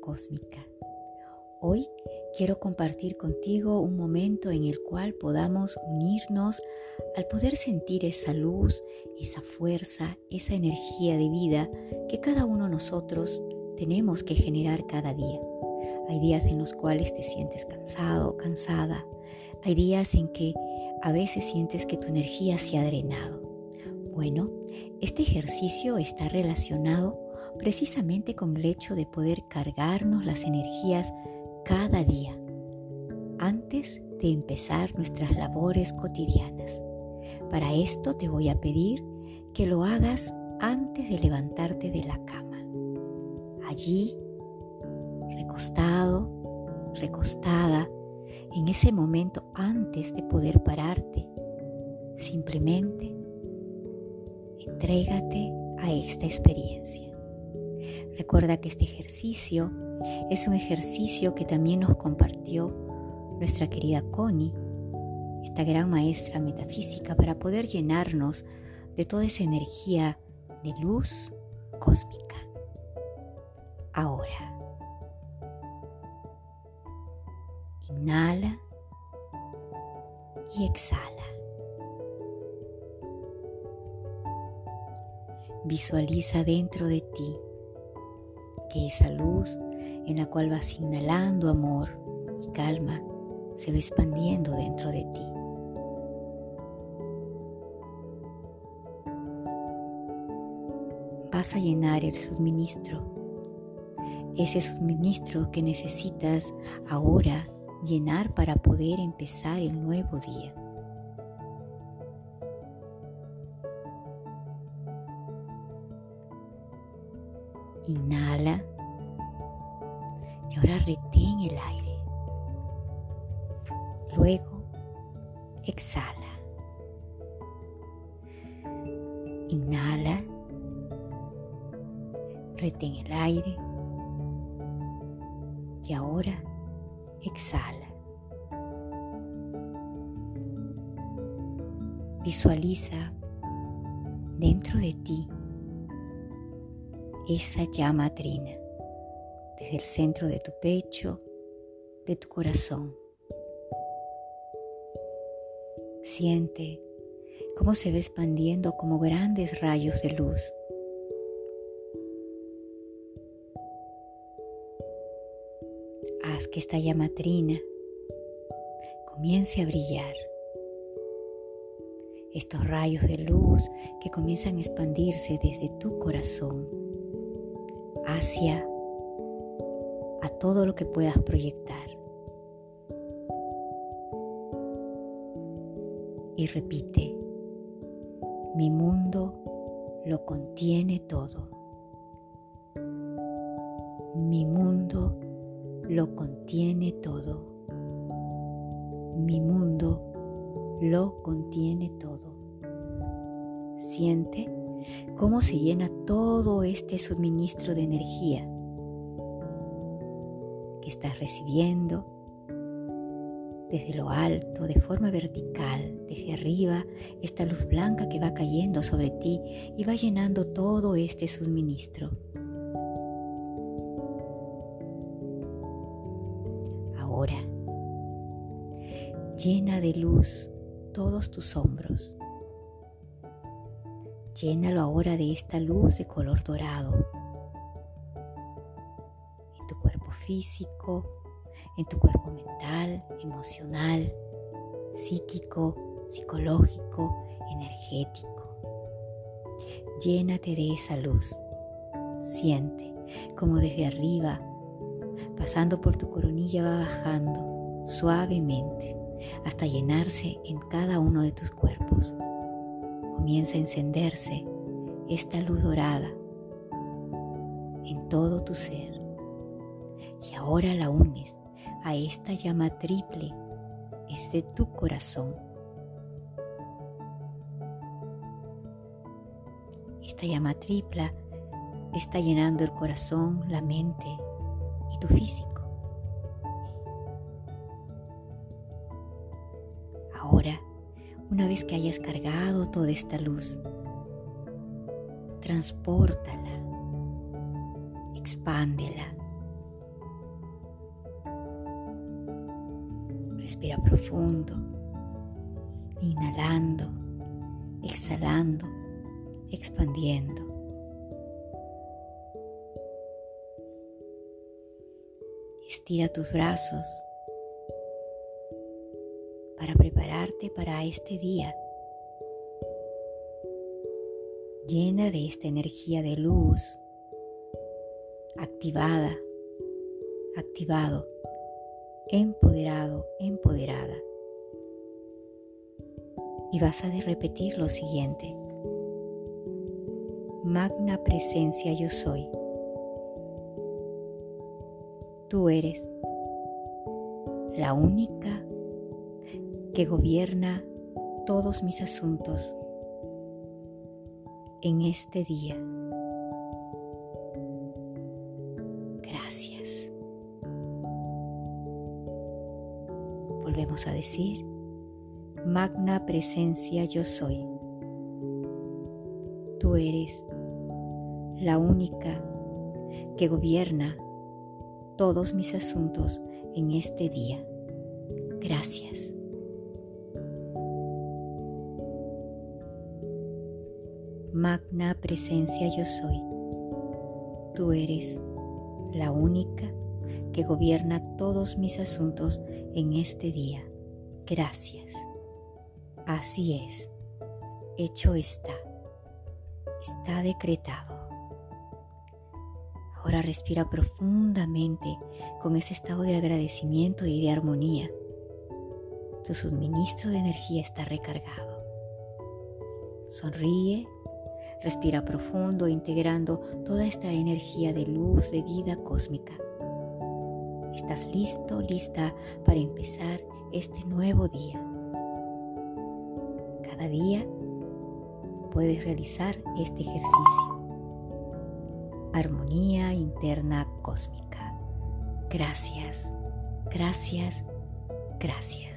cósmica. Hoy quiero compartir contigo un momento en el cual podamos unirnos al poder sentir esa luz, esa fuerza, esa energía de vida que cada uno de nosotros tenemos que generar cada día. Hay días en los cuales te sientes cansado, cansada. Hay días en que a veces sientes que tu energía se ha drenado. Bueno, este ejercicio está relacionado precisamente con el hecho de poder cargarnos las energías cada día antes de empezar nuestras labores cotidianas. Para esto te voy a pedir que lo hagas antes de levantarte de la cama. Allí, recostado, recostada, en ese momento antes de poder pararte, simplemente entrégate a esta experiencia. Recuerda que este ejercicio es un ejercicio que también nos compartió nuestra querida Connie, esta gran maestra metafísica, para poder llenarnos de toda esa energía de luz cósmica. Ahora, inhala y exhala. Visualiza dentro de ti que esa luz en la cual vas inhalando amor y calma se va expandiendo dentro de ti. Vas a llenar el suministro, ese suministro que necesitas ahora llenar para poder empezar el nuevo día. Inhala y ahora retén el aire. Luego exhala. Inhala. Retén el aire. Y ahora exhala. Visualiza dentro de ti esa llama trina desde el centro de tu pecho, de tu corazón. Siente cómo se va expandiendo como grandes rayos de luz. Haz que esta llama trina comience a brillar. Estos rayos de luz que comienzan a expandirse desde tu corazón hacia a todo lo que puedas proyectar. Y repite, mi mundo lo contiene todo. Mi mundo lo contiene todo. Mi mundo lo contiene todo. Siente cómo se llena todo este suministro de energía que estás recibiendo desde lo alto, de forma vertical, desde arriba, esta luz blanca que va cayendo sobre ti y va llenando todo este suministro. Ahora, llena de luz todos tus hombros. Llénalo ahora de esta luz de color dorado físico, en tu cuerpo mental, emocional, psíquico, psicológico, energético. Llénate de esa luz. Siente como desde arriba, pasando por tu coronilla, va bajando suavemente hasta llenarse en cada uno de tus cuerpos. Comienza a encenderse esta luz dorada en todo tu ser y ahora la unes a esta llama triple, es de tu corazón. Esta llama tripla está llenando el corazón, la mente y tu físico. Una vez que hayas cargado toda esta luz, transpórtala, expándela. Respira profundo, inhalando, exhalando, expandiendo. Estira tus brazos para este día. Llena de esta energía de luz, activada, activado, empoderado, empoderada. Y vas a repetir lo siguiente. Magna presencia yo soy. Tú eres la única que gobierna todos mis asuntos en este día. Gracias. Volvemos a decir, magna presencia yo soy. Tú eres la única que gobierna todos mis asuntos en este día. Gracias. Magna presencia yo soy. Tú eres la única que gobierna todos mis asuntos en este día. Gracias. Así es. Hecho está. Está decretado. Ahora respira profundamente con ese estado de agradecimiento y de armonía. Tu suministro de energía está recargado. Sonríe Respira profundo integrando toda esta energía de luz, de vida cósmica. Estás listo, lista para empezar este nuevo día. Cada día puedes realizar este ejercicio. Armonía interna cósmica. Gracias, gracias, gracias.